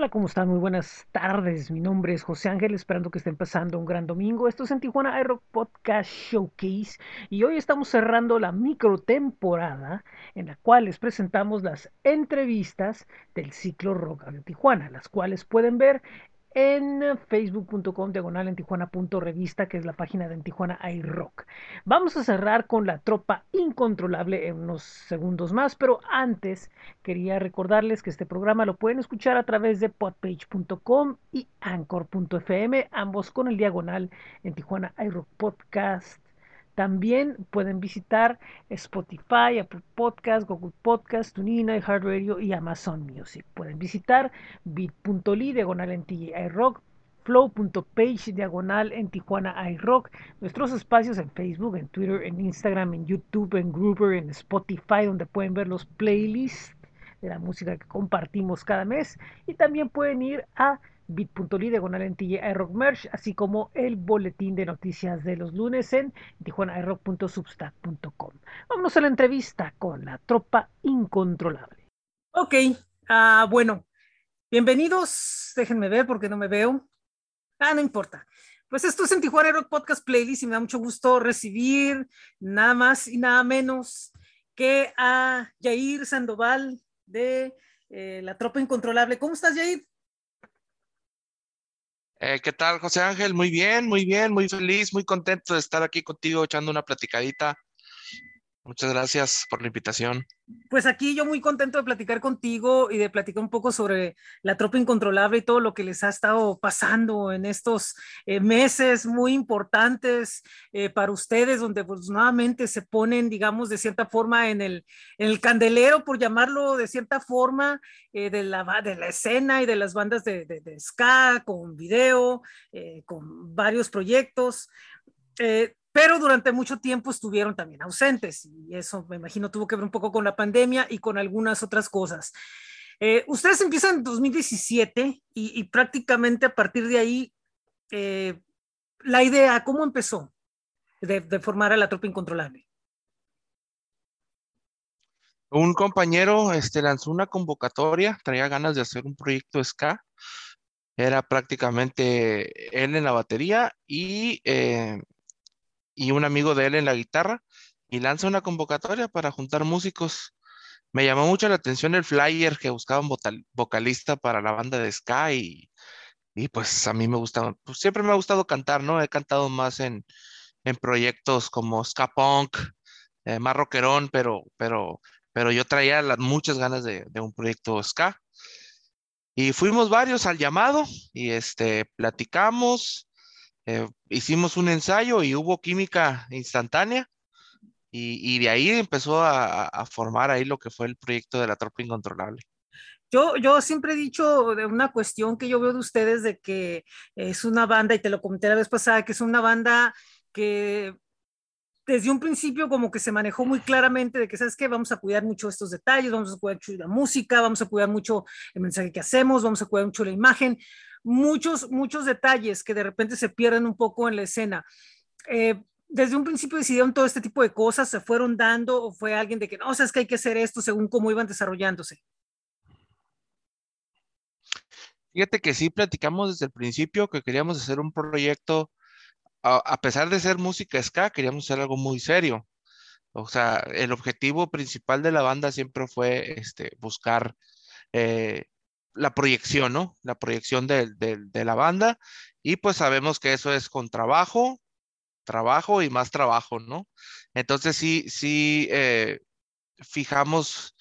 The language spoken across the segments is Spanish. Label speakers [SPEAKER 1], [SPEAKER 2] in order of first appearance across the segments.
[SPEAKER 1] Hola, ¿cómo están? Muy buenas tardes. Mi nombre es José Ángel, esperando que estén pasando un gran domingo. Esto es en Tijuana iRock Podcast Showcase y hoy estamos cerrando la micro temporada en la cual les presentamos las entrevistas del ciclo Rock de Tijuana, las cuales pueden ver en facebook.com diagonal en tijuana.revista, que es la página de en Tijuana iRock. Vamos a cerrar con la tropa incontrolable en unos segundos más, pero antes quería recordarles que este programa lo pueden escuchar a través de podpage.com y anchor.fm, ambos con el diagonal en Tijuana iRock Podcast también pueden visitar Spotify, Apple Podcast, Google Podcast, TuneIn, iHeartRadio y Amazon Music. Pueden visitar bit.ly diagonal en iRock, flow.page diagonal en Tijuana iRock, nuestros espacios en Facebook, en Twitter, en Instagram, en YouTube, en Groover, en Spotify, donde pueden ver los playlists de la música que compartimos cada mes y también pueden ir a bit.ly diagonal en Merch, así como el boletín de noticias de los lunes en tijuanairock.substack.com. Vámonos a la entrevista con la tropa incontrolable.
[SPEAKER 2] Ok, uh, bueno, bienvenidos. Déjenme ver porque no me veo. Ah, no importa. Pues esto es en Tijuana Rock Podcast Playlist y me da mucho gusto recibir nada más y nada menos que a Yair Sandoval de eh, La Tropa Incontrolable. ¿Cómo estás, Yair?
[SPEAKER 3] Eh, ¿Qué tal, José Ángel? Muy bien, muy bien, muy feliz, muy contento de estar aquí contigo echando una platicadita. Muchas gracias por la invitación.
[SPEAKER 2] Pues aquí yo muy contento de platicar contigo y de platicar un poco sobre la tropa incontrolable y todo lo que les ha estado pasando en estos eh, meses muy importantes eh, para ustedes, donde pues nuevamente se ponen, digamos, de cierta forma en el, el candelero, por llamarlo de cierta forma, eh, de, la, de la escena y de las bandas de ska, con video, con varios proyectos pero durante mucho tiempo estuvieron también ausentes y eso me imagino tuvo que ver un poco con la pandemia y con algunas otras cosas. Eh, ustedes empiezan en 2017 y, prácticamente a partir de ahí, eh, la idea, ¿cómo empezó de, formar a la tropa incontrolable?
[SPEAKER 3] Un compañero este, lanzó una convocatoria, traía ganas de hacer un proyecto ska. Era prácticamente él en la batería y eh, y un amigo de él en la guitarra y lanza una convocatoria para juntar músicos. Me llamó mucho la atención el flyer que buscaban vocalista para la banda de Sky y, pues a mí me gusta, pues siempre me ha gustado cantar, ¿no? He cantado más en, proyectos como Ska Punk, eh, más rockerón, pero, pero, pero yo traía muchas ganas de, de un proyecto Ska. Y fuimos varios al llamado y este, platicamos, eh, hicimos un ensayo y hubo química instantánea y, de ahí empezó a, formar ahí lo que fue el proyecto de la tropa incontrolable.
[SPEAKER 2] Yo, yo siempre he dicho de una cuestión que yo veo de ustedes de que es una banda, y te lo comenté la vez pasada, que es una banda que desde un principio como que se manejó muy claramente de que, ¿sabes qué? Vamos a cuidar mucho estos detalles, vamos a cuidar mucho la música, vamos a cuidar mucho el mensaje que hacemos, vamos a cuidar mucho la imagen muchos, muchos detalles que de repente se pierden un poco en la escena. Eh, desde un principio decidieron todo este tipo de cosas, se fueron dando o fue alguien de que no, o sea, es que hay que hacer esto según cómo iban desarrollándose.
[SPEAKER 3] Fíjate que sí platicamos desde el principio que queríamos hacer un proyecto, a, pesar de ser música ska, queríamos hacer algo muy serio. O sea, el objetivo principal de la banda siempre fue este, buscar eh, la proyección, ¿no? La proyección de, la banda. Y pues sabemos que eso es con trabajo, trabajo y más trabajo, ¿no? Entonces sí, sí eh, fijamos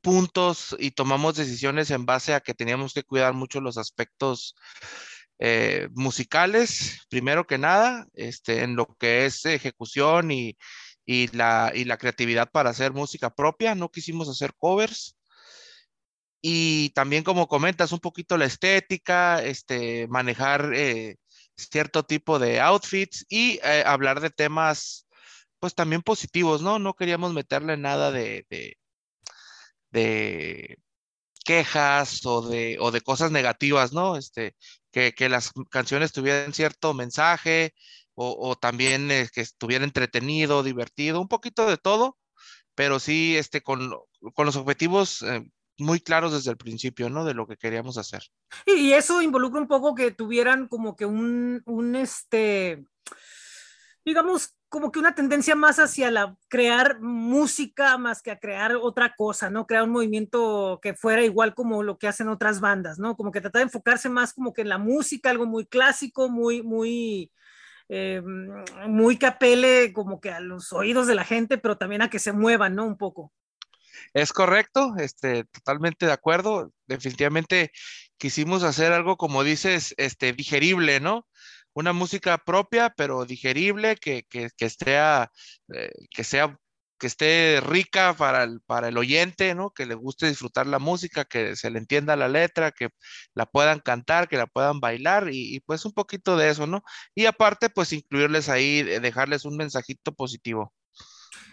[SPEAKER 3] puntos y tomamos decisiones en base a que teníamos que cuidar mucho los aspectos eh, musicales, primero que nada, este, en lo que es ejecución y, la, y la creatividad para hacer música propia. No quisimos hacer covers. Y también, como comentas, un poquito la estética, este, manejar eh, cierto tipo de outfits y eh, hablar de temas, pues también positivos, ¿no? No queríamos meterle nada de, quejas o de, o de cosas negativas, ¿no? Este, que, las canciones tuvieran cierto mensaje o, también eh, que estuviera entretenido, divertido, un poquito de todo, pero sí este, con, con los objetivos muy claros desde el principio, ¿no? De lo que queríamos hacer.
[SPEAKER 2] Y, eso involucra un poco que tuvieran como que un, un este, digamos, como que una tendencia más hacia la crear música más que a crear otra cosa, ¿no? Crear un movimiento que fuera igual como lo que hacen otras bandas, ¿no? Como que tratar de enfocarse más como que en la música, algo muy clásico, muy, muy, eh, muy capele como que a los oídos de la gente, pero también a que se muevan, ¿no? Un poco.
[SPEAKER 3] Es correcto, este, totalmente de acuerdo. Definitivamente quisimos hacer algo, como dices, este, digerible, ¿no? Una música propia, pero digerible, que, que, que esté, eh, que sea que esté rica para el, para el oyente, ¿no? Que le guste disfrutar la música, que se le entienda la letra, que la puedan cantar, que la puedan bailar y, y pues un poquito de eso, ¿no? Y aparte, pues incluirles ahí, dejarles un mensajito positivo.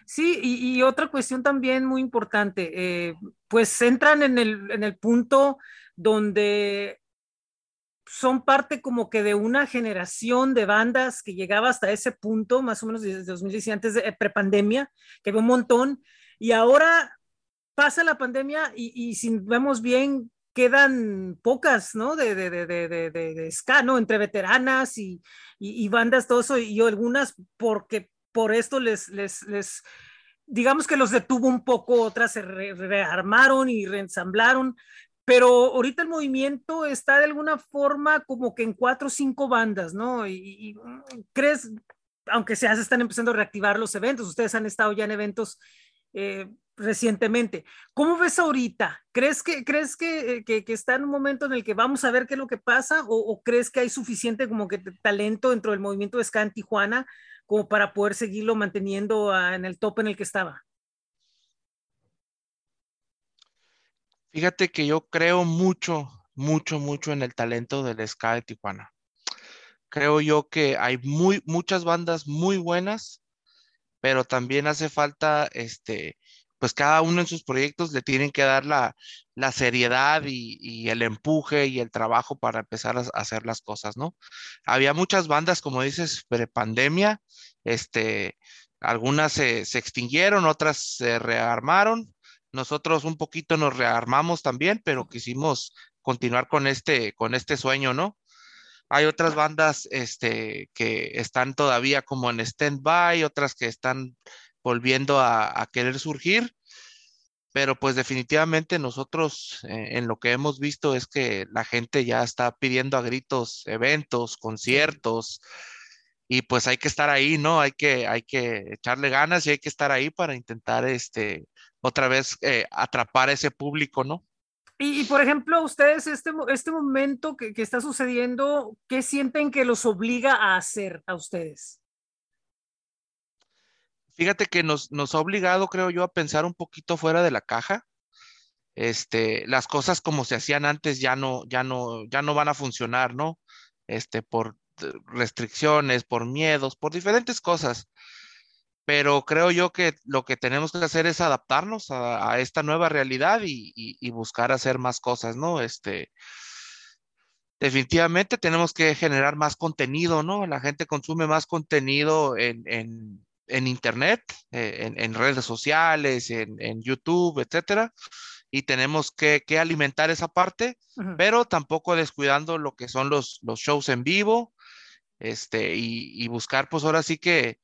[SPEAKER 2] Sí, y, otra cuestión también muy importante, eh, pues entran en el, en el punto donde son parte como que de una generación de bandas que llegaba hasta ese punto, más o menos desde 2010, antes de eh, prepandemia, que había un montón, y ahora pasa la pandemia y, y si vemos bien, quedan pocas, ¿no? De, de, de, de, de ska, ¿no? Entre veteranas y, y, y, bandas, todo eso, y algunas porque por esto les, les, les, digamos que los detuvo un poco, otras se rearmaron y reensamblaron, pero ahorita el movimiento está de alguna forma como que en cuatro o cinco bandas, ¿no? Y, crees, aunque se están empezando a reactivar los eventos, ustedes han estado ya en eventos eh, recientemente. ¿Cómo ves ahorita? ¿Crees, que, crees que, que, que, está en un momento en el que vamos a ver qué es lo que pasa? ¿O, crees que hay suficiente como que talento dentro del movimiento de ska en Tijuana como para poder seguirlo manteniendo uh, en el top en el que estaba?
[SPEAKER 3] Fíjate que yo creo mucho, mucho, mucho en el talento del ska de Tijuana. Creo yo que hay muy, muchas bandas muy buenas, pero también hace falta, este, pues cada uno en sus proyectos le tienen que dar la, la seriedad y, el empuje y el trabajo para empezar a, hacer las cosas, ¿no? Había muchas bandas, como dices, pre-pandemia, este, algunas se, se extinguieron, otras se rearmaron, nosotros un poquito nos rearmamos también, pero quisimos continuar con este, con este sueño, ¿no? Hay otras bandas este, que están todavía como en stand-by, otras que están volviendo a, a, querer surgir, pero pues definitivamente nosotros eh, en lo que hemos visto es que la gente ya está pidiendo a gritos eventos, conciertos, y pues hay que estar ahí, ¿no? Hay que, hay que echarle ganas y hay que estar ahí para intentar este, otra vez eh, atrapar a ese público, ¿no?
[SPEAKER 2] Y, y, por ejemplo, ustedes, este, este momento que, que, está sucediendo, ¿qué sienten que los obliga a hacer a ustedes?
[SPEAKER 3] Fíjate que nos, nos ha obligado, creo yo, a pensar un poquito fuera de la caja. Este, las cosas como se hacían antes ya no, ya no, ya no van a funcionar, ¿no? Este, por restricciones, por miedos, por diferentes cosas pero creo yo que lo que tenemos que hacer es adaptarnos a, a esta nueva realidad y, y, y, buscar hacer más cosas, ¿no? Este, definitivamente tenemos que generar más contenido, ¿no? La gente consume más contenido en, en, en Internet, eh, en, en, redes sociales, en, YouTube, etcétera. Y tenemos que, que alimentar esa parte, uh -huh. pero tampoco descuidando lo que son los, los shows en vivo, este, y, y buscar, pues ahora sí que,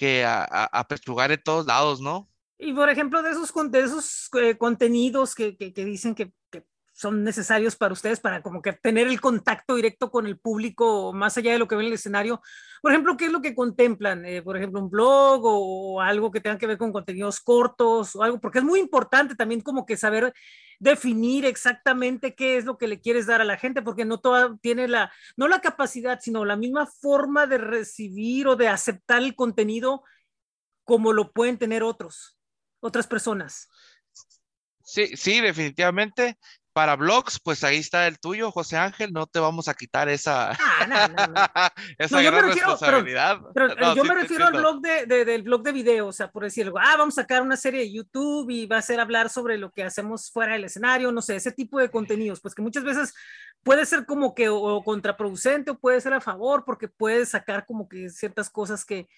[SPEAKER 3] que a, a, a en todos lados, ¿no?
[SPEAKER 2] Y por ejemplo, de esos, de esos eh, contenidos que, que, que dicen que, que, son necesarios para ustedes, para como que tener el contacto directo con el público, más allá de lo que ven en el escenario, por ejemplo, ¿qué es lo que contemplan? Eh, por ejemplo, un blog o, o, algo que tenga que ver con contenidos cortos o algo, porque es muy importante también como que saber definir exactamente qué es lo que le quieres dar a la gente, porque no toda tiene la, no la capacidad, sino la misma forma de recibir o de aceptar el contenido como lo pueden tener otros, otras personas.
[SPEAKER 3] Sí, sí, definitivamente para blogs, pues ahí está el tuyo, José Ángel, no te vamos a quitar esa,
[SPEAKER 2] ah, no, no, no.
[SPEAKER 3] esa no, gran refiero, responsabilidad.
[SPEAKER 2] Pero, pero yo sí, me refiero al blog de, de, del blog de video, o sea, por decirlo, ah, vamos a sacar una serie de YouTube y va a ser hablar sobre lo que hacemos fuera del escenario, no sé, ese tipo de contenidos, pues que muchas veces puede ser como que o contraproducente o puede ser a favor porque puede sacar como que ciertas cosas que,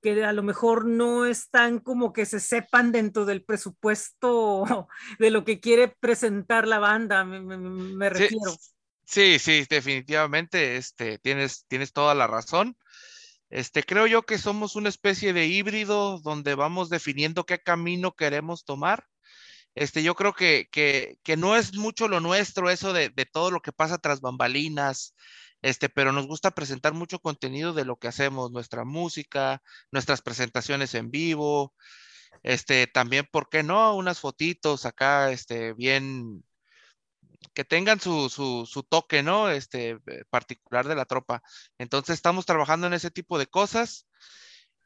[SPEAKER 2] que a lo mejor no están como que se sepan dentro del presupuesto de lo que quiere presentar la banda, me, refiero.
[SPEAKER 3] Sí, sí, definitivamente, este, tienes, tienes toda la razón. Este, creo yo que somos una especie de híbrido donde vamos definiendo qué camino queremos tomar. Este, yo creo que, que, que no es mucho lo nuestro eso de, de, todo lo que pasa tras bambalinas, este, pero nos gusta presentar mucho contenido de lo que hacemos, nuestra música, nuestras presentaciones en vivo, este, también, ¿por qué no? Unas fotitos acá, este, bien, que tengan su, su, su, toque, ¿no? Este, eh, particular de la tropa. Entonces, estamos trabajando en ese tipo de cosas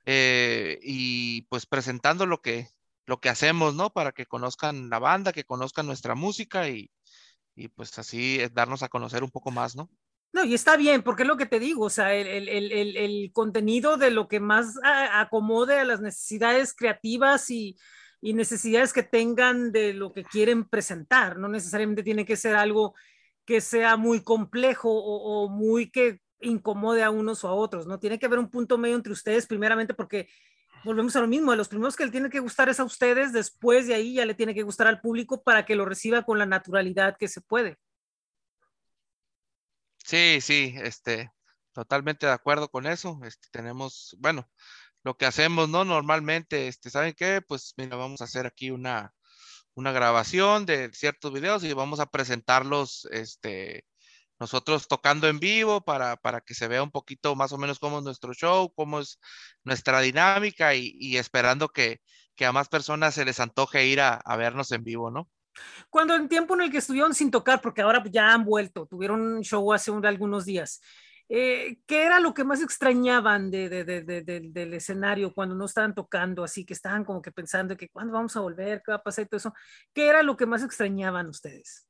[SPEAKER 3] eh, y pues presentando lo que, lo que hacemos, ¿no? Para que conozcan la banda, que conozcan nuestra música y, y pues así eh, darnos a conocer un poco más, ¿no?
[SPEAKER 2] No, y está bien, porque es lo que te digo, o sea, el, el, el, el contenido de lo que más acomode a las necesidades creativas y, y, necesidades que tengan de lo que quieren presentar, no necesariamente tiene que ser algo que sea muy complejo o, muy que incomode a unos o a otros, ¿no? Tiene que haber un punto medio entre ustedes, primeramente porque volvemos a lo mismo, a los primeros que le tiene que gustar es a ustedes, después de ahí ya le tiene que gustar al público para que lo reciba con la naturalidad que se puede.
[SPEAKER 3] Sí, sí, este, totalmente de acuerdo con eso. Este, tenemos, bueno, lo que hacemos, ¿no? Normalmente, este, ¿saben qué? Pues mira, vamos a hacer aquí una, una grabación de ciertos videos y vamos a presentarlos, este, nosotros tocando en vivo para, para que se vea un poquito más o menos cómo es nuestro show, cómo es nuestra dinámica y, y esperando que, que, a más personas se les antoje ir a, a vernos en vivo, ¿no?
[SPEAKER 2] Cuando en tiempo en el que estuvieron sin tocar, porque ahora ya han vuelto, tuvieron un show hace un, algunos días, eh, ¿qué era lo que más extrañaban de, de, de, del escenario cuando no estaban tocando, así que estaban como que pensando que cuándo vamos a volver, qué va a pasar y todo eso? ¿Qué era lo que más extrañaban ustedes?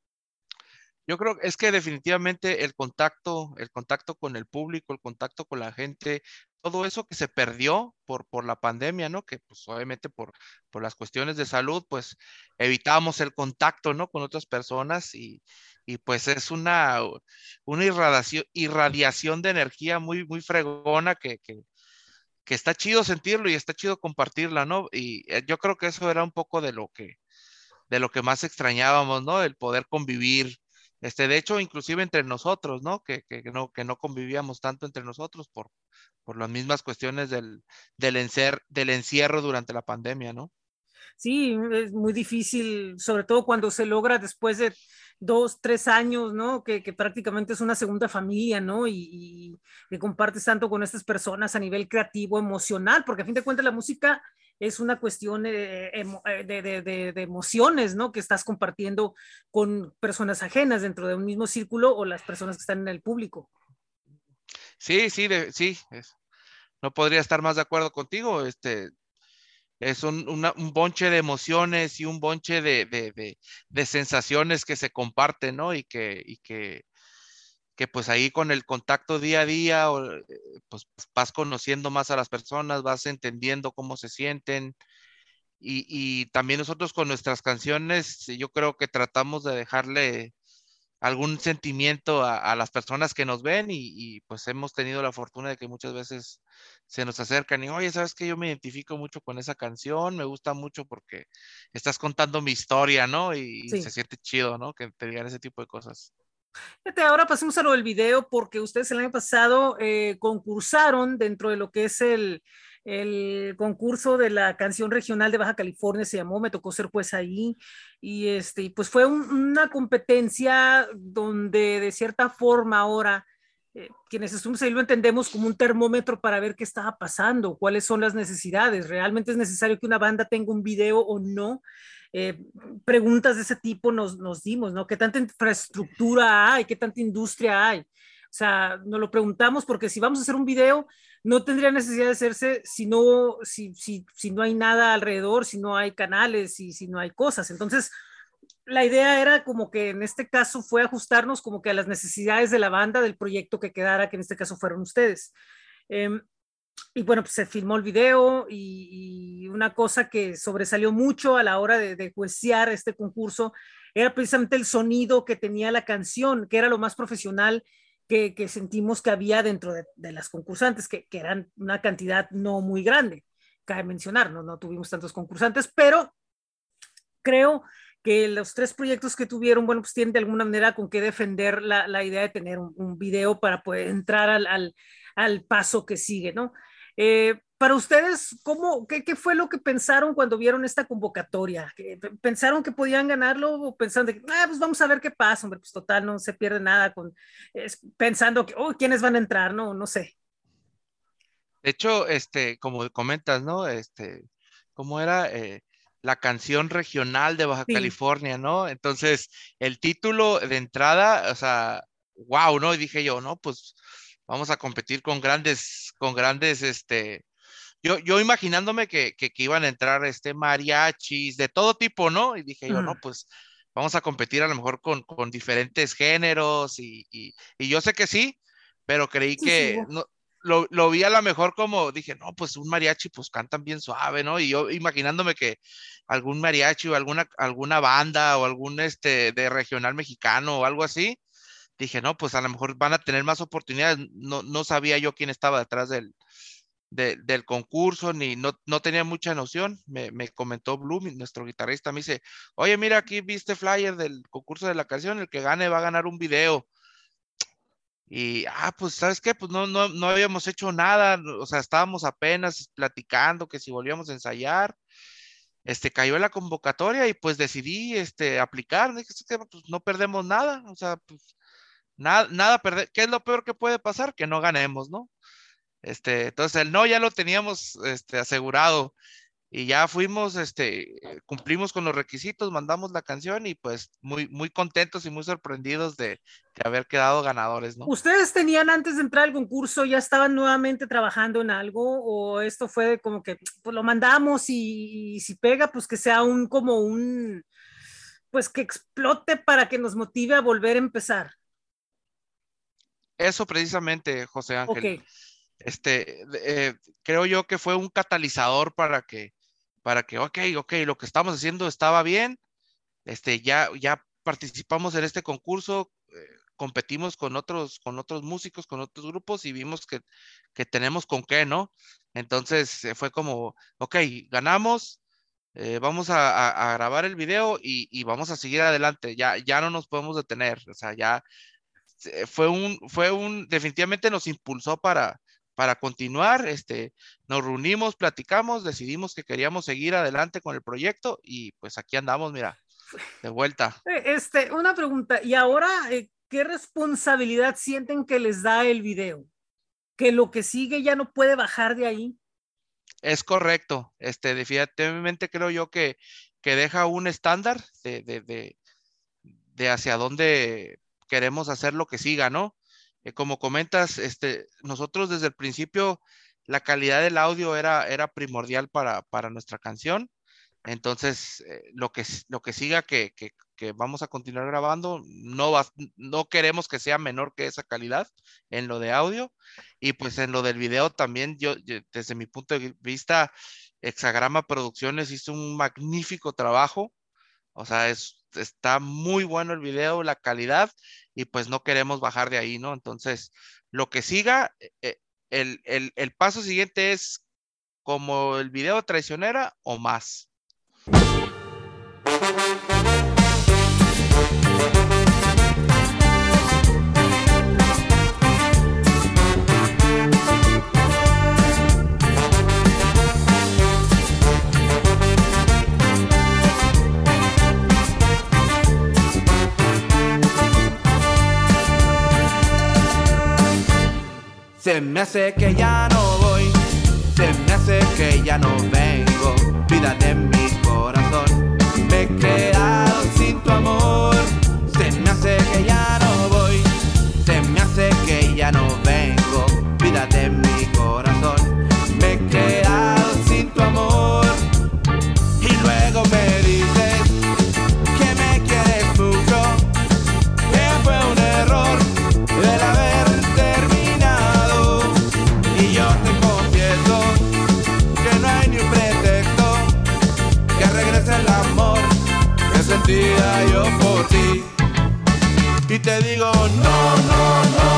[SPEAKER 3] Yo creo que es que definitivamente el contacto, el contacto con el público, el contacto con la gente, todo eso que se perdió por, por la pandemia, ¿no? Que pues obviamente por, por las cuestiones de salud, pues evitamos el contacto, ¿no? Con otras personas y, y pues es una, una irradiación, irradiación de energía muy, muy fregona que, que, que está chido sentirlo y está chido compartirla, ¿no? Y eh, yo creo que eso era un poco de lo que, de lo que más extrañábamos, ¿no? El poder convivir, este, de hecho, inclusive entre nosotros, ¿no? Que, que, no, que no convivíamos tanto entre nosotros por, por las mismas cuestiones del, del, encer, del encierro durante la pandemia, ¿no?
[SPEAKER 2] Sí, es muy difícil, sobre todo cuando se logra después de dos, tres años, ¿no? Que, que prácticamente es una segunda familia, ¿no? Y, y, y, compartes tanto con estas personas a nivel creativo, emocional, porque a fin de cuentas la música es una cuestión eh, eh, de, de, de, emociones, ¿no? Que estás compartiendo con personas ajenas dentro de un mismo círculo o las personas que están en el público.
[SPEAKER 3] Sí, sí, sí. Es, no podría estar más de acuerdo contigo. Este, es un, bonche de emociones y un bonche de, sensaciones que se comparten, ¿no? Y que, y que, que pues ahí con el contacto día a día, pues vas conociendo más a las personas, vas entendiendo cómo se sienten. Y, y también nosotros con nuestras canciones, yo creo que tratamos de dejarle algún sentimiento a, a las personas que nos ven y, y, pues hemos tenido la fortuna de que muchas veces se nos acercan y, oye, ¿sabes que Yo me identifico mucho con esa canción, me gusta mucho porque estás contando mi historia, ¿no? Y, sí. se siente chido, ¿no? Que te digan ese tipo de cosas.
[SPEAKER 2] Ahora pasemos a lo del video porque ustedes el año pasado eh, concursaron dentro de lo que es el, el, concurso de la canción regional de Baja California, se llamó, me tocó ser pues ahí y este, pues fue un, una competencia donde de cierta forma ahora eh, quienes estuvimos ahí lo entendemos como un termómetro para ver qué estaba pasando, cuáles son las necesidades, realmente es necesario que una banda tenga un video o no, eh, preguntas de ese tipo nos, nos dimos, ¿no? ¿Qué tanta infraestructura hay? ¿Qué tanta industria hay? O sea, nos lo preguntamos porque si vamos a hacer un video, no tendría necesidad de hacerse si no, si, si, si no hay nada alrededor, si no hay canales y si no hay cosas. Entonces, la idea era como que en este caso fue ajustarnos como que a las necesidades de la banda, del proyecto que quedara, que en este caso fueron ustedes. Eh, y bueno, pues se filmó el video y, una cosa que sobresalió mucho a la hora de, de este concurso era precisamente el sonido que tenía la canción, que era lo más profesional que, sentimos que había dentro de, las concursantes, que, que, eran una cantidad no muy grande, cabe mencionar, no, no tuvimos tantos concursantes, pero creo que los tres proyectos que tuvieron, bueno, pues tienen de alguna manera con qué defender la, idea de tener un, video para poder entrar al, al paso que sigue, ¿no? Eh, para ustedes, ¿cómo, qué, qué, fue lo que pensaron cuando vieron esta convocatoria? ¿Pensaron que podían ganarlo o pensaron de, ah, pues vamos a ver qué pasa, hombre, pues total, no se pierde nada con, pensando que, oh, ¿quiénes van a entrar? No, no sé.
[SPEAKER 3] De hecho, este, como comentas, ¿no? Este, ¿cómo era? Eh, la canción regional de Baja sí. California, ¿no? Entonces, el título de entrada, o sea, wow, ¿no? Y dije yo, no, pues vamos a competir con grandes, con grandes, este, yo, yo imaginándome que, que, que, iban a entrar este mariachis de todo tipo, ¿no? Y dije yo, mm. no, pues vamos a competir a lo mejor con, con diferentes géneros y, y, y, yo sé que sí, pero creí sí, que sí. No, lo, lo, vi a lo mejor como, dije, no, pues un mariachi pues cantan bien suave, ¿no? Y yo imaginándome que algún mariachi o alguna, alguna banda o algún este de regional mexicano o algo así, dije, no, pues a lo mejor van a tener más oportunidades. No, no sabía yo quién estaba detrás del, de, del concurso, ni no, no tenía mucha noción. Me, me, comentó Blue, nuestro guitarrista, me dice, oye, mira, aquí viste flyer del concurso de la canción, el que gane va a ganar un video. Y, ah, pues, ¿sabes qué? Pues no, no, no habíamos hecho nada, o sea, estábamos apenas platicando que si volvíamos a ensayar, este, cayó la convocatoria y pues decidí, este, aplicar, dije, pues no perdemos nada, o sea, pues, nada, nada perder, ¿qué es lo peor que puede pasar? Que no ganemos, ¿no? Este, entonces el no ya lo teníamos, este, asegurado y ya fuimos, este, cumplimos con los requisitos, mandamos la canción y pues muy, muy contentos y muy sorprendidos de, de, haber quedado ganadores, ¿no?
[SPEAKER 2] ¿Ustedes tenían antes de entrar al concurso, ya estaban nuevamente trabajando en algo o esto fue como que pues lo mandamos y, y si pega, pues que sea un, como un, pues que explote para que nos motive a volver a empezar?
[SPEAKER 3] Eso precisamente, José Ángel. Okay. Este, eh, creo yo que fue un catalizador para que, para que, ok, ok, lo que estamos haciendo estaba bien, este, ya, ya participamos en este concurso, eh, competimos con otros, con otros músicos, con otros grupos y vimos que, que tenemos con qué, ¿no? Entonces eh, fue como, ok, ganamos, eh, vamos a, a, a, grabar el video y, y, vamos a seguir adelante, ya, ya no nos podemos detener, o sea, ya fue un, fue un, definitivamente nos impulsó para, para continuar, este, nos reunimos, platicamos, decidimos que queríamos seguir adelante con el proyecto y pues aquí andamos, mira, de vuelta.
[SPEAKER 2] Eh, este, una pregunta, ¿y ahora eh, qué responsabilidad sienten que les da el video? ¿Que lo que sigue ya no puede bajar de ahí?
[SPEAKER 3] Es correcto, este, definitivamente creo yo que, que deja un estándar de, de, de, de hacia dónde queremos hacer lo que siga, ¿no? Eh, como comentas, este, nosotros desde el principio la calidad del audio era, era primordial para, para nuestra canción. Entonces, eh, lo, que, lo que siga que, que, que, vamos a continuar grabando, no, va, no queremos que sea menor que esa calidad en lo de audio. Y pues en lo del video también, yo, yo desde mi punto de vista, Hexagrama Producciones hizo un magnífico trabajo. O sea, es, está muy bueno el video, la calidad, y pues no queremos bajar de ahí, ¿no? Entonces, lo que siga, eh, el, el, el paso siguiente es como el video traicionera o más.
[SPEAKER 4] Se me hace que ya no voy, se me hace que ya no vengo, vida de mi corazón. Me he quedado sin tu amor, se me hace que ya no voy, se me hace que ya no vengo, Y te digo, no, no, no.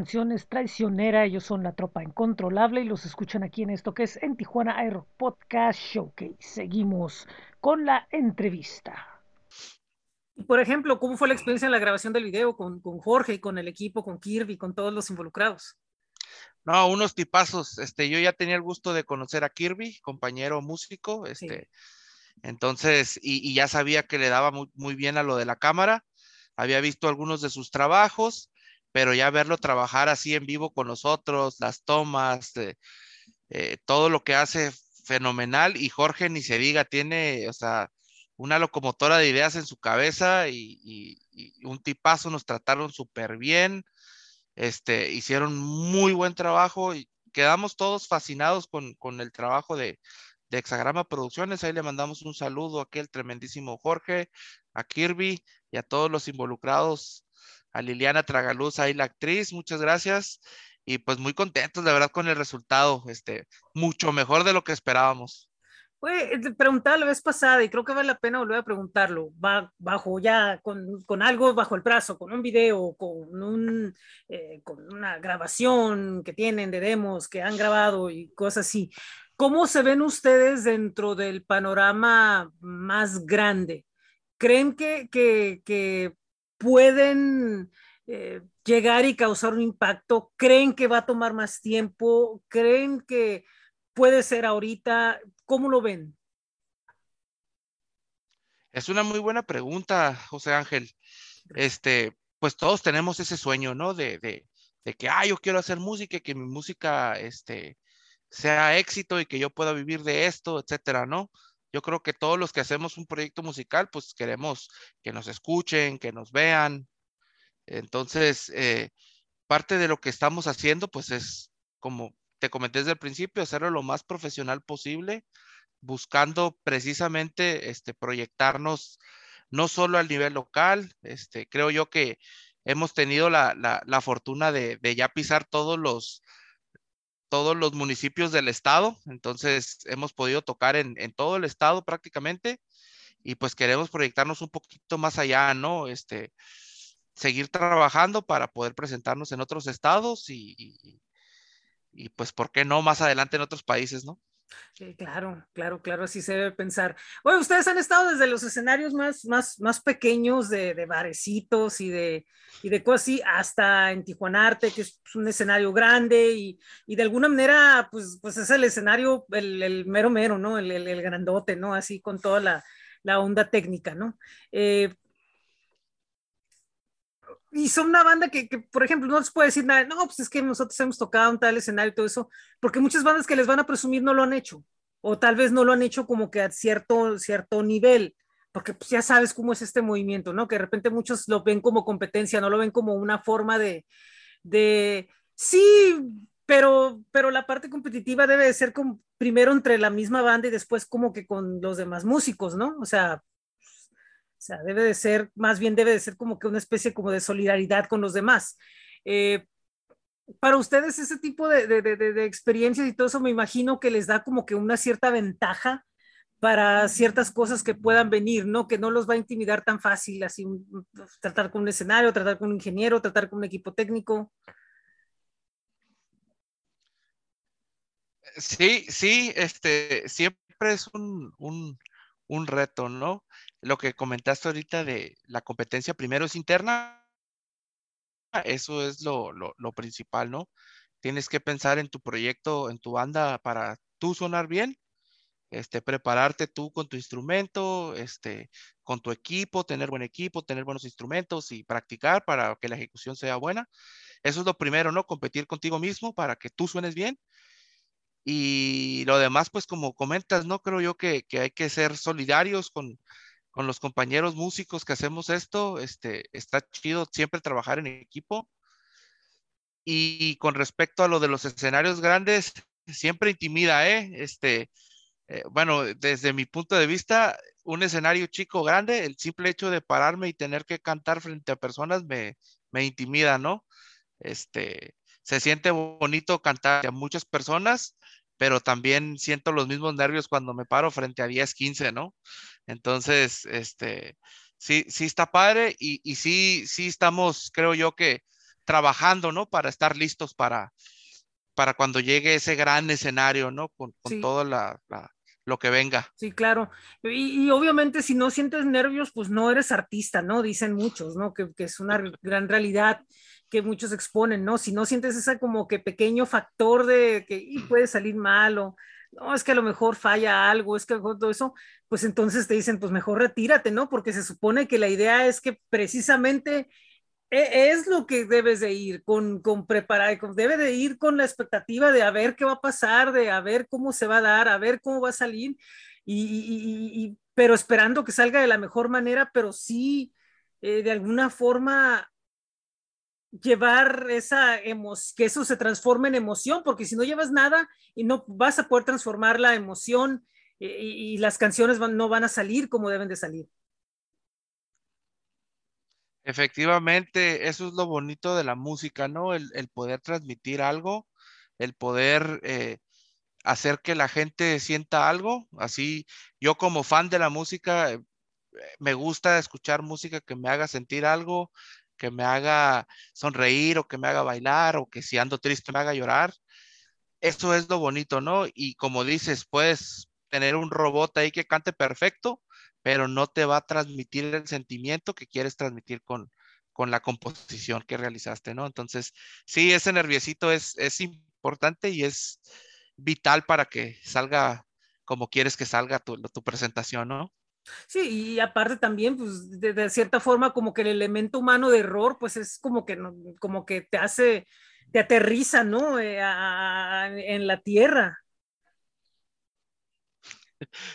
[SPEAKER 1] Canción es traicionera, ellos son la tropa incontrolable y los escuchan aquí en esto que es en Tijuana Aero Podcast Showcase. Seguimos con la entrevista.
[SPEAKER 2] Por ejemplo, ¿cómo fue la experiencia en la grabación del video con, con Jorge y con el equipo, con Kirby, con todos los involucrados?
[SPEAKER 3] No, unos tipazos. Este, yo ya tenía el gusto de conocer a Kirby, compañero músico, este, entonces, y, y ya sabía que le daba muy, muy bien a lo de la cámara. Había visto algunos de sus trabajos, pero ya verlo trabajar así en vivo con nosotros, las tomas, eh, eh, todo lo que hace fenomenal. Y Jorge ni se diga, tiene, o sea, una locomotora de ideas en su cabeza y, un tipazo, nos trataron súper bien este, hicieron muy buen trabajo y quedamos todos fascinados con, con el trabajo de, de Hexagrama Producciones. Ahí le mandamos un saludo a aquel tremendísimo Jorge, a Kirby y a todos los involucrados, a Liliana Tragaluz, ahí la actriz, muchas gracias. Y pues muy contentos, de verdad, con el resultado, este, mucho mejor de lo que esperábamos.
[SPEAKER 2] Oye, te preguntaba la vez pasada y creo que vale la pena volver a preguntarlo, va bajo ya con, con algo bajo el brazo, con un video, con, un, eh, con una grabación que tienen de demos que han grabado y cosas así. ¿Cómo se ven ustedes dentro del panorama más grande? ¿Creen que, que, que pueden eh, llegar y causar un impacto? ¿Creen que va a tomar más tiempo? ¿Creen que puede ser ahorita? ¿Cómo lo ven?
[SPEAKER 3] Es una muy buena pregunta, José Ángel. Este, pues todos tenemos ese sueño, ¿no? De, de, de que, ah, yo quiero hacer música y que mi música, este, sea éxito y que yo pueda vivir de esto, etcétera, ¿no? Yo creo que todos los que hacemos un proyecto musical, pues queremos que nos escuchen, que nos vean. Entonces, eh, parte de lo que estamos haciendo, pues es, como te comenté desde el principio, hacerlo lo más profesional posible, buscando precisamente este, proyectarnos no solo al nivel local, este, creo yo que hemos tenido la, la, la fortuna de, de, ya pisar todos los, todos los municipios del estado, entonces hemos podido tocar en, todo el estado prácticamente y pues queremos proyectarnos un poquito más allá, ¿no? Este, seguir trabajando para poder presentarnos en otros estados y, y, y, pues, ¿por qué no más adelante en otros países, ¿no?
[SPEAKER 2] Claro, claro, claro, así se debe pensar. Oye, ustedes han estado desde los escenarios más, más, más pequeños de, de barecitos y de, y de cosas así, hasta en Tijuanarte, que es un escenario grande y, y de alguna manera, pues, pues es el escenario, el, el mero mero, ¿no? El, el, el, grandote, ¿no? Así con toda la, la onda técnica, ¿no? Eh, y son una banda que, por ejemplo, no les puede decir nada, no, pues es que nosotros hemos tocado en tal escenario y todo eso, porque muchas bandas que les van a presumir no lo han hecho, o tal vez no lo han hecho como que a cierto, cierto nivel, porque pues ya sabes cómo es este movimiento, ¿no? Que de repente muchos lo ven como competencia, no lo ven como una forma de, de sí, pero, pero la parte competitiva debe de ser como primero entre la misma banda y después como que con los demás músicos, ¿no? O sea, o sea, debe de ser, más bien debe de ser como que una especie como de solidaridad con los demás. Eh, para ustedes ese tipo de, de, de, de, experiencias y todo eso me imagino que les da como que una cierta ventaja para ciertas cosas que puedan venir, ¿no? Que no los va a intimidar tan fácil, así un, tratar con un escenario, tratar con un ingeniero, tratar con un equipo técnico.
[SPEAKER 3] Sí, sí, este, siempre es un, un, un reto, ¿no? Lo que comentaste ahorita de la competencia primero es interna, eso es lo, lo, principal, ¿no? Tienes que pensar en tu proyecto, en tu banda para tú sonar bien, este, prepararte tú con tu instrumento, este, con tu equipo, tener buen equipo, tener buenos instrumentos y practicar para que la ejecución sea buena. Eso es lo primero, ¿no? Competir contigo mismo para que tú suenes bien. Y lo demás, pues como comentas, ¿no? Creo yo que, que hay que ser solidarios con, con los compañeros músicos que hacemos esto, este, está chido siempre trabajar en equipo. Y con respecto a lo de los escenarios grandes, siempre intimida, ¿eh? Este, eh, bueno, desde mi punto de vista, un escenario chico grande, el simple hecho de pararme y tener que cantar frente a personas me, me intimida, ¿no? Este, se siente bonito cantar a muchas personas, pero también siento los mismos nervios cuando me paro frente a 10, 15, ¿no? Entonces, este, sí, sí está padre y, y sí, sí estamos, creo yo que trabajando, ¿no? Para estar listos para, para cuando llegue ese gran escenario, ¿no? Con, con sí. todo la, la, lo que venga.
[SPEAKER 2] Sí, claro. Y, y, obviamente si no sientes nervios, pues no eres artista, ¿no? Dicen muchos, ¿no? Que, que es una gran realidad que muchos exponen, ¿no? Si no sientes ese como que pequeño factor de que y puede salir mal o no, es que a lo mejor falla algo, es que todo eso, pues entonces te dicen, pues mejor retírate, ¿no? Porque se supone que la idea es que precisamente e, es lo que debes de ir con, con preparar, debe de ir con la expectativa de a ver qué va a pasar, de a ver cómo se va a dar, a ver cómo va a salir, y pero esperando que salga de la mejor manera, pero sí, eh, de alguna forma llevar esa emoción, que eso se transforme en emoción, porque si no llevas nada y no vas a poder transformar la emoción y, las canciones no van a salir como deben de salir.
[SPEAKER 3] Efectivamente, eso es lo bonito de la música, ¿no? El, el poder transmitir algo, el poder eh, hacer que la gente sienta algo. Así, yo como fan de la música, eh, me gusta escuchar música que me haga sentir algo, que me haga sonreír o que me haga bailar o que si ando triste me haga llorar. Eso es lo bonito, ¿no? Y como dices, puedes tener un robot ahí que cante perfecto, pero no te va a transmitir el sentimiento que quieres transmitir con, con la composición que realizaste, ¿no? Entonces, sí, ese nerviosito es, es importante y es vital para que salga como quieres que salga tu, tu presentación, ¿no?
[SPEAKER 2] Sí, y aparte también, pues, de, cierta forma, como que el elemento humano de error, pues es como que, como que te hace, te aterriza, ¿no? Eh, en la tierra.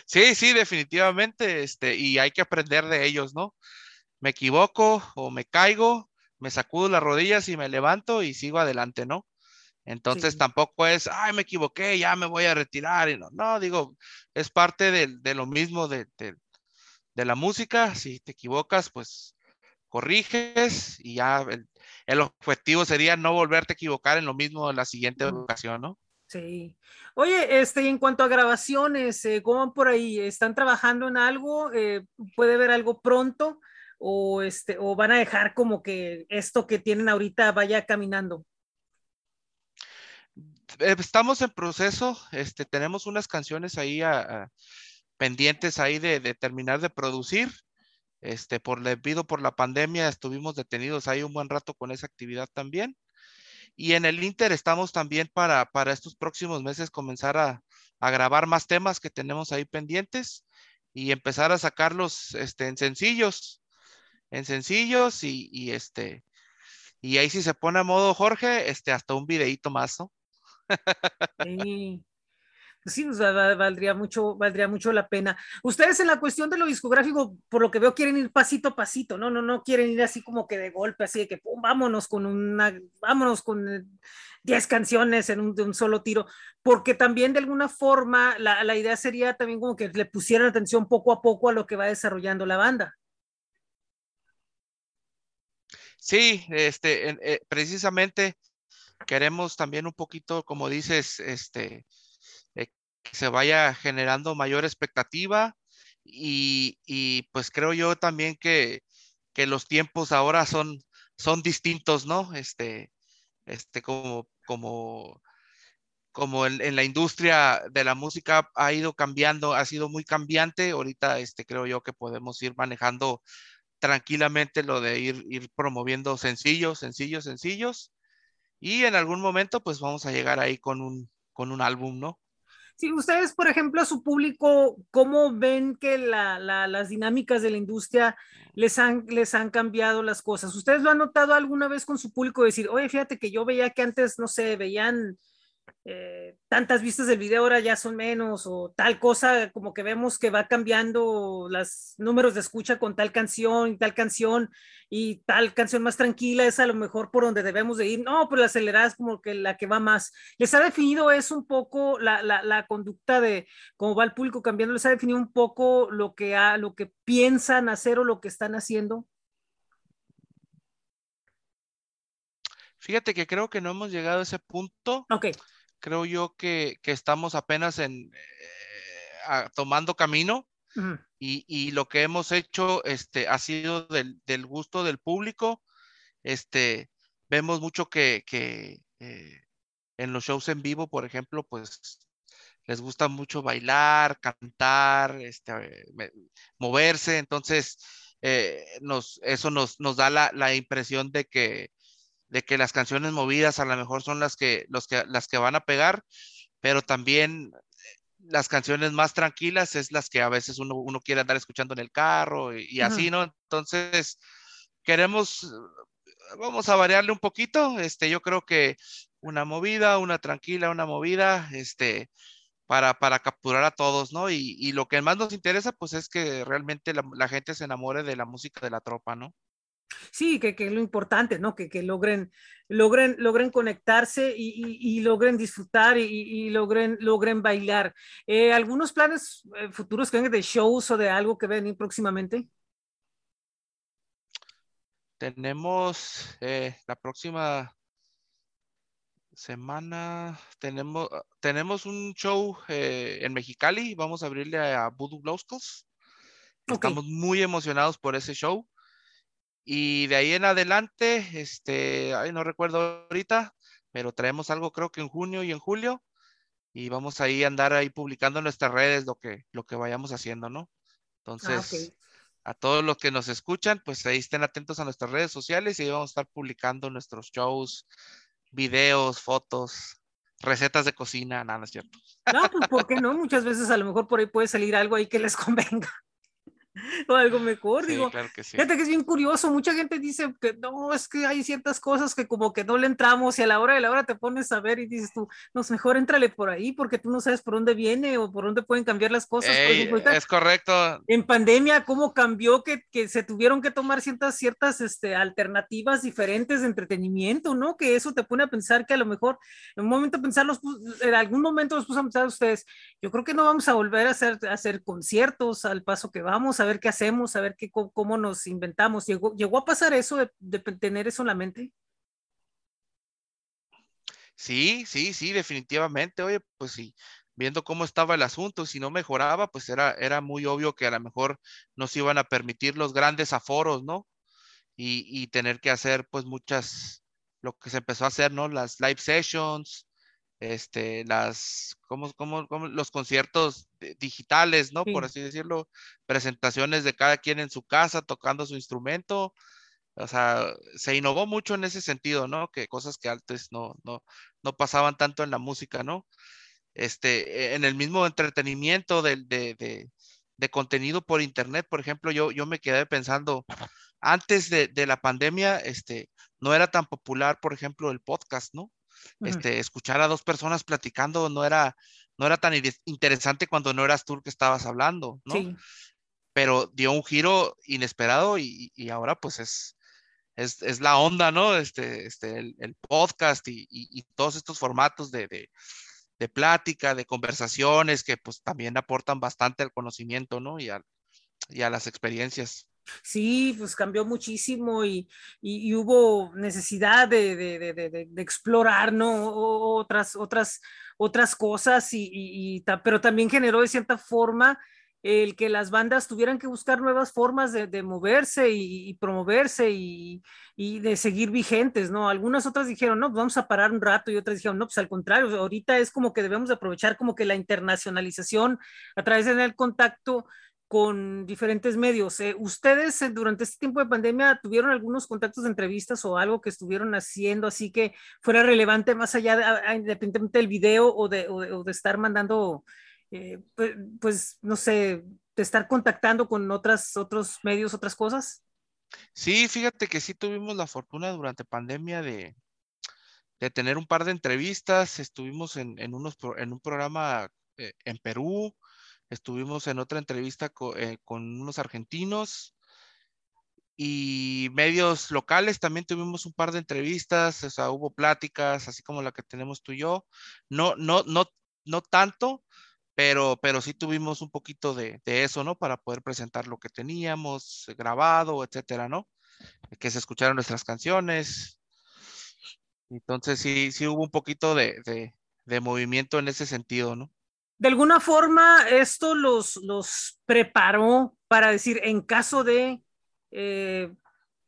[SPEAKER 3] Sí, sí, definitivamente, este, y hay que aprender de ellos, ¿no? Me equivoco o me caigo, me sacudo las rodillas y me levanto y sigo adelante, ¿no? Entonces sí. tampoco es, ay, me equivoqué, ya me voy a retirar. Y no, no digo, es parte de, de lo mismo de, de, de, la música. Si te equivocas, pues corriges y ya el, el, objetivo sería no volverte a equivocar en lo mismo en la siguiente ocasión, ¿no?
[SPEAKER 2] Sí. Oye, este, en cuanto a grabaciones, eh, ¿cómo van por ahí? ¿Están trabajando en algo? Eh, ¿Puede haber algo pronto? ¿O, este, ¿O van a dejar como que esto que tienen ahorita vaya caminando?
[SPEAKER 3] eh, estamos en proceso, este, tenemos unas canciones ahí pendientes ahí de, de, terminar de producir. Este, por debido por la pandemia estuvimos detenidos ahí un buen rato con esa actividad también. Y en el Inter estamos también para, para estos próximos meses comenzar a, a grabar más temas que tenemos ahí pendientes y empezar a sacarlos este, en sencillos, en sencillos y, y, este, y ahí si se pone a modo Jorge, este, hasta un videíto más.
[SPEAKER 2] Sí. Sí, pues, valdría mucho, valdría mucho la pena. Ustedes en la cuestión de lo discográfico, por lo que veo, quieren ir pasito a pasito, ¿no? No, no quieren ir así como que de golpe, así de que vámonos con una, vámonos con 10 canciones en un, solo tiro, porque también de alguna forma la, la idea sería también como que le pusieran atención poco a poco a lo que va desarrollando la banda.
[SPEAKER 3] Sí, este, eh, precisamente queremos también un poquito, como dices, este, eh, que se vaya generando mayor expectativa y, pues creo yo también que, que los tiempos ahora son, son distintos, ¿no? Este, este, como, como, como en, en, la industria de la música ha ido cambiando, ha sido muy cambiante. Ahorita, este, creo yo que podemos ir manejando tranquilamente lo de ir, ir promoviendo sencillos, sencillos, sencillos. Y en algún momento, pues vamos a llegar ahí con un, con un álbum, ¿no?
[SPEAKER 2] Sí, ustedes, por ejemplo, a su público, ¿cómo ven que la, la, las dinámicas de la industria les han, les han cambiado las cosas? ¿Ustedes lo han notado alguna vez con su público? Decir, oye, fíjate que yo veía que antes, no sé, veían eh, tantas vistas del video ahora ya son menos o tal cosa, como que vemos que va cambiando los números de escucha con tal canción y tal canción y tal canción más tranquila es a lo mejor por donde debemos de ir. No, pero la acelerada es como que la que va más. ¿Les ha definido eso un poco la, la, la conducta de cómo va el público cambiando? ¿Les ha definido un poco lo que, ha, lo que piensan hacer o lo que están haciendo?
[SPEAKER 3] Fíjate que creo que no hemos llegado a ese punto.
[SPEAKER 2] Ok
[SPEAKER 3] creo yo que, que estamos apenas en, eh, a, tomando camino uh -huh. y, y, lo que hemos hecho este, ha sido del, del, gusto del público. Este, vemos mucho que, que eh, en los shows en vivo, por ejemplo, pues les gusta mucho bailar, cantar, este, moverse, entonces eh, nos, eso nos, nos da la, la impresión de que de que las canciones movidas a lo mejor son las que, los que, las que van a pegar, pero también las canciones más tranquilas es las que a veces uno, uno quiere andar escuchando en el carro y, así, ¿no? Entonces, queremos, vamos a variarle un poquito, este, yo creo que una movida, una tranquila, una movida, este, para, para capturar a todos, ¿no? Y, y, lo que más nos interesa, pues es que realmente la, la gente se enamore de la música de la tropa, ¿no?
[SPEAKER 2] Sí, que, que, es lo importante, ¿no? Que, que logren, logren, logren conectarse y, y, y logren disfrutar y, y, logren, logren bailar. Eh, ¿Algunos planes eh, futuros que vengan de shows o de algo que vengan próximamente?
[SPEAKER 3] Tenemos eh, la próxima semana, tenemos, tenemos un show eh, en Mexicali, vamos a abrirle a Voodoo Bloscos. Okay. Estamos muy emocionados por ese show. Y de ahí en adelante, este, ay, no recuerdo ahorita, pero traemos algo creo que en junio y en julio. Y vamos ahí a andar ahí publicando en nuestras redes lo que, lo que vayamos haciendo, ¿no? Entonces, ah, okay. a todos los que nos escuchan, pues ahí estén atentos a nuestras redes sociales y ahí vamos a estar publicando nuestros shows, videos, fotos, recetas de cocina, nada, es cierto.
[SPEAKER 2] No, pues ¿por qué no? Muchas veces a lo mejor por ahí puede salir algo ahí que les convenga o algo mejor,
[SPEAKER 3] sí,
[SPEAKER 2] digo.
[SPEAKER 3] Claro que sí.
[SPEAKER 2] Fíjate que es bien curioso, mucha gente dice que no, es que hay ciertas cosas que como que no le entramos y a la hora de la hora te pones a ver y dices tú, no, mejor entrale por ahí porque tú no sabes por dónde viene o por dónde pueden cambiar las cosas.
[SPEAKER 3] Ey,
[SPEAKER 2] ejemplo,
[SPEAKER 3] es correcto.
[SPEAKER 2] En pandemia, cómo cambió que, que se tuvieron que tomar ciertas, ciertas este, alternativas diferentes de entretenimiento, ¿no? Que eso te pone a pensar que a lo mejor en un momento pensarlos, en algún momento los puso a pensar ustedes, yo creo que no vamos a volver a hacer, a hacer conciertos al paso que vamos, a ver qué hacemos, a ver qué, cómo nos inventamos. ¿Llegó, llegó a pasar eso de, de, tener eso en la mente?
[SPEAKER 3] Sí, sí, sí, definitivamente. Oye, pues sí, viendo cómo estaba el asunto, si no mejoraba, pues era, era muy obvio que a lo mejor nos iban a permitir los grandes aforos, ¿no? Y, y tener que hacer pues muchas, lo que se empezó a hacer, ¿no? Las live sessions, este, las, como, como los conciertos digitales, ¿no? Por así decirlo, presentaciones de cada quien en su casa tocando su instrumento. O sea, se innovó mucho en ese sentido, ¿no? Que cosas que antes no, no, no pasaban tanto en la música, ¿no? Este, en el mismo entretenimiento de, de, de, contenido por internet, por ejemplo, yo, yo me quedé pensando, antes de, de la pandemia, este, no era tan popular, por ejemplo, el podcast, ¿no? Este, escuchar a dos personas platicando no era, no era tan interesante cuando no eras tú el que estabas hablando, ¿no? Sí. Pero dio un giro inesperado y, y ahora pues es, es, es, la onda, ¿no? Este, este, el, el podcast y, y, todos estos formatos de, de, de, plática, de conversaciones que pues también aportan bastante al conocimiento, ¿no? Y a, y a las experiencias.
[SPEAKER 2] Sí, pues cambió muchísimo y, y, hubo necesidad de, de, de, de, explorar, ¿no? Otras, otras, otras cosas, y, y, pero también generó de cierta forma el que las bandas tuvieran que buscar nuevas formas de, moverse y, promoverse y, de seguir vigentes, ¿no? Algunas otras dijeron, no, pues vamos a parar un rato y otras dijeron, no, pues al contrario, ahorita es como que debemos aprovechar como que la internacionalización a través del contacto con diferentes medios. Eh, ¿Ustedes eh, durante este tiempo de pandemia tuvieron algunos contactos de entrevistas o algo que estuvieron haciendo así que fuera relevante más allá, de, independientemente del video o de, o de, estar mandando, eh, pues, pues, no sé, de estar contactando con otras, otros medios, otras cosas?
[SPEAKER 3] Sí, fíjate que sí tuvimos la fortuna durante pandemia de, de tener un par de entrevistas. Estuvimos en, en, unos, en un programa en Perú, Estuvimos en otra entrevista eh, con, unos argentinos y medios locales. También tuvimos un par de entrevistas, o sea, hubo pláticas, así como la que tenemos tú y yo. No, no, no, no tanto, pero, pero sí tuvimos un poquito de, eso, ¿no? Para poder presentar lo que teníamos grabado, etcétera, ¿no? Que se escucharon nuestras canciones. Entonces sí, sí hubo un poquito de, de, de movimiento en ese sentido, ¿no?
[SPEAKER 2] De alguna forma esto los, los preparó para decir, en caso de eh,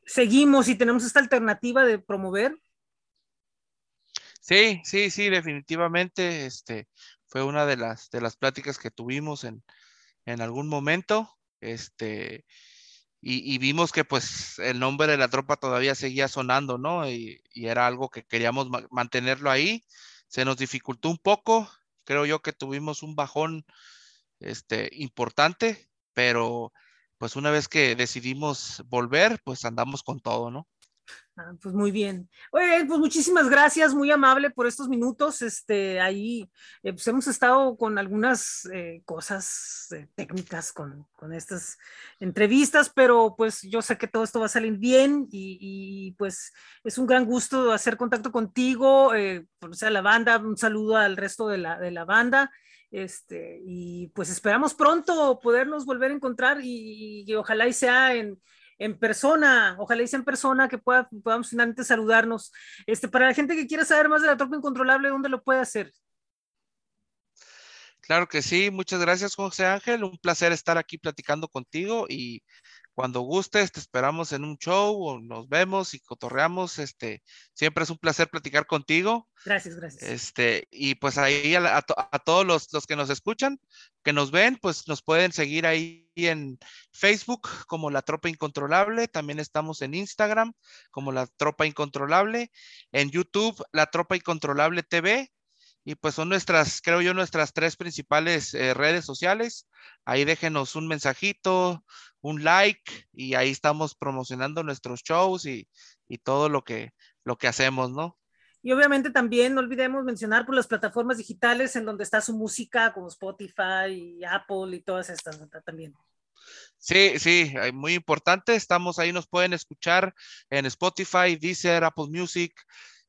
[SPEAKER 2] seguimos y tenemos esta alternativa de promover.
[SPEAKER 3] Sí, sí, sí, definitivamente. Este fue una de las de las pláticas que tuvimos en, en algún momento. Este, y, vimos que pues el nombre de la tropa todavía seguía sonando, ¿no? Y, y era algo que queríamos mantenerlo ahí. Se nos dificultó un poco, creo yo que tuvimos un bajón este, importante, pero pues una vez que decidimos volver, pues andamos con todo, ¿no?
[SPEAKER 2] Ah, pues muy bien. Oye, pues muchísimas gracias, muy amable por estos minutos. Este, ahí eh, pues hemos estado con algunas eh, cosas eh, técnicas con, con, estas entrevistas, pero pues yo sé que todo esto va a salir bien y, y pues es un gran gusto hacer contacto contigo, o sea, la banda, un saludo al resto de la, de la banda. Este, y pues esperamos pronto podernos volver a encontrar y, y ojalá y sea en, en persona, ojalá hice en persona, que pueda, podamos finalmente saludarnos. Este, para la gente que quiera saber más de la tropa incontrolable, ¿dónde lo puede hacer?
[SPEAKER 3] Claro que sí, muchas gracias José Ángel, un placer estar aquí platicando contigo y cuando gustes, te esperamos en un show o nos vemos y cotorreamos. Este, siempre es un placer platicar contigo.
[SPEAKER 2] Gracias, gracias.
[SPEAKER 3] Este, y pues ahí a, todos los, los, que nos escuchan, que nos ven, pues nos pueden seguir ahí en Facebook como La Tropa Incontrolable. También estamos en Instagram como La Tropa Incontrolable. En YouTube, La Tropa Incontrolable TV. Y pues son nuestras, creo yo, nuestras tres principales eh, redes sociales. Ahí déjenos un mensajito, un like y ahí estamos promocionando nuestros shows y, y todo lo que, lo que hacemos, ¿no?
[SPEAKER 2] Y obviamente también no olvidemos mencionar por las plataformas digitales en donde está su música, como Spotify y Apple y todas estas también.
[SPEAKER 3] Sí, sí, muy importante. Estamos ahí, nos pueden escuchar en Spotify, Deezer, Apple Music.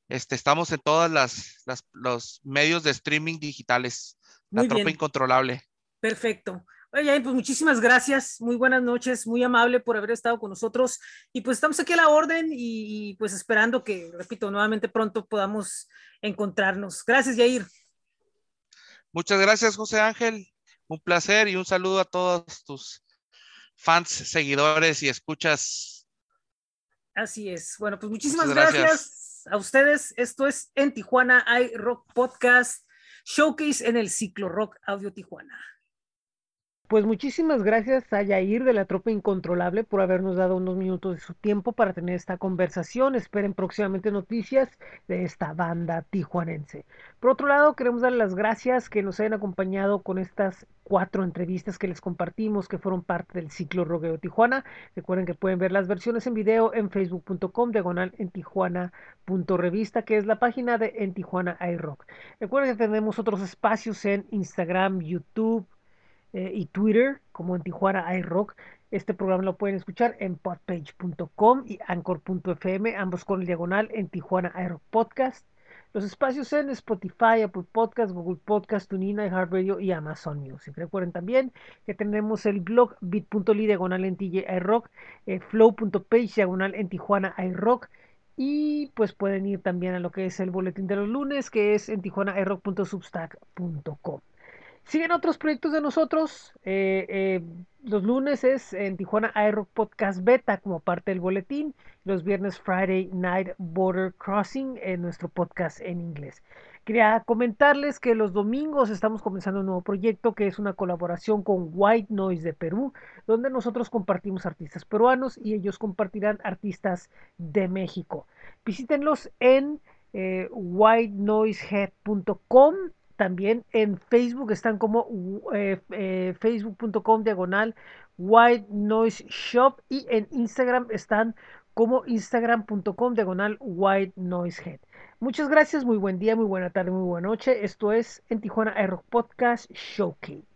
[SPEAKER 3] Este, estamos en todas las, las los medios de streaming digitales. La tropa incontrolable.
[SPEAKER 2] Perfecto. Oye, pues muchísimas gracias, muy buenas noches, muy amable por haber estado con nosotros y pues estamos aquí a la orden y, pues esperando que, repito, nuevamente pronto podamos encontrarnos. Gracias, Yair.
[SPEAKER 3] Muchas gracias, José Ángel. Un placer y un saludo a todos tus fans, seguidores y escuchas.
[SPEAKER 2] Así es. Bueno, pues muchísimas gracias.
[SPEAKER 5] A ustedes, esto es en Tijuana hay Rock Podcast Showcase en el ciclo Rock Audio Tijuana.
[SPEAKER 2] Pues muchísimas gracias a Yair de la Tropa Incontrolable por habernos dado unos minutos de su tiempo para tener esta conversación. Esperen próximamente noticias de esta banda tijuanense. Por otro lado, queremos dar las gracias que nos hayan acompañado con estas cuatro entrevistas que les compartimos que fueron parte del ciclo Rogueo Tijuana. Recuerden que pueden ver las versiones en video en facebook.com diagonal en Tijuana revista que es la página de En Tijuana iRock. Recuerden que tenemos otros espacios en Instagram, YouTube, eh, y Twitter como en Tijuana iRock. Este programa lo pueden escuchar en podpage.com y anchor.fm, ambos con el diagonal en Tijuana iRock Podcast. Los espacios en Spotify, Apple Podcast, Google Podcast, TuneIn, iHeartRadio y Amazon Music. Recuerden también que tenemos el blog bit.ly diagonal en TJ iRock, eh, flow.page diagonal en Tijuana iRock. Y pues pueden ir también a lo que es el boletín de los lunes, que es en tijuanairock.substack.com. Siguen otros proyectos de nosotros. Eh, eh, los lunes es en Tijuana iRock Podcast Beta como parte del boletín. Los viernes Friday Night Border Crossing en nuestro podcast en inglés. Quería comentarles que los domingos estamos comenzando un nuevo proyecto que es una colaboración con White Noise de Perú, donde nosotros compartimos artistas peruanos y ellos compartirán artistas de México. Visítenlos en eh, whitenoisehead.com también en Facebook están como eh, eh, facebook.com diagonal White Noise Shop y en Instagram están como instagram.com diagonal White Noise Head. Muchas gracias, muy buen día, muy buena tarde, muy buena noche. Esto es en Tijuana Air Podcast Showcase.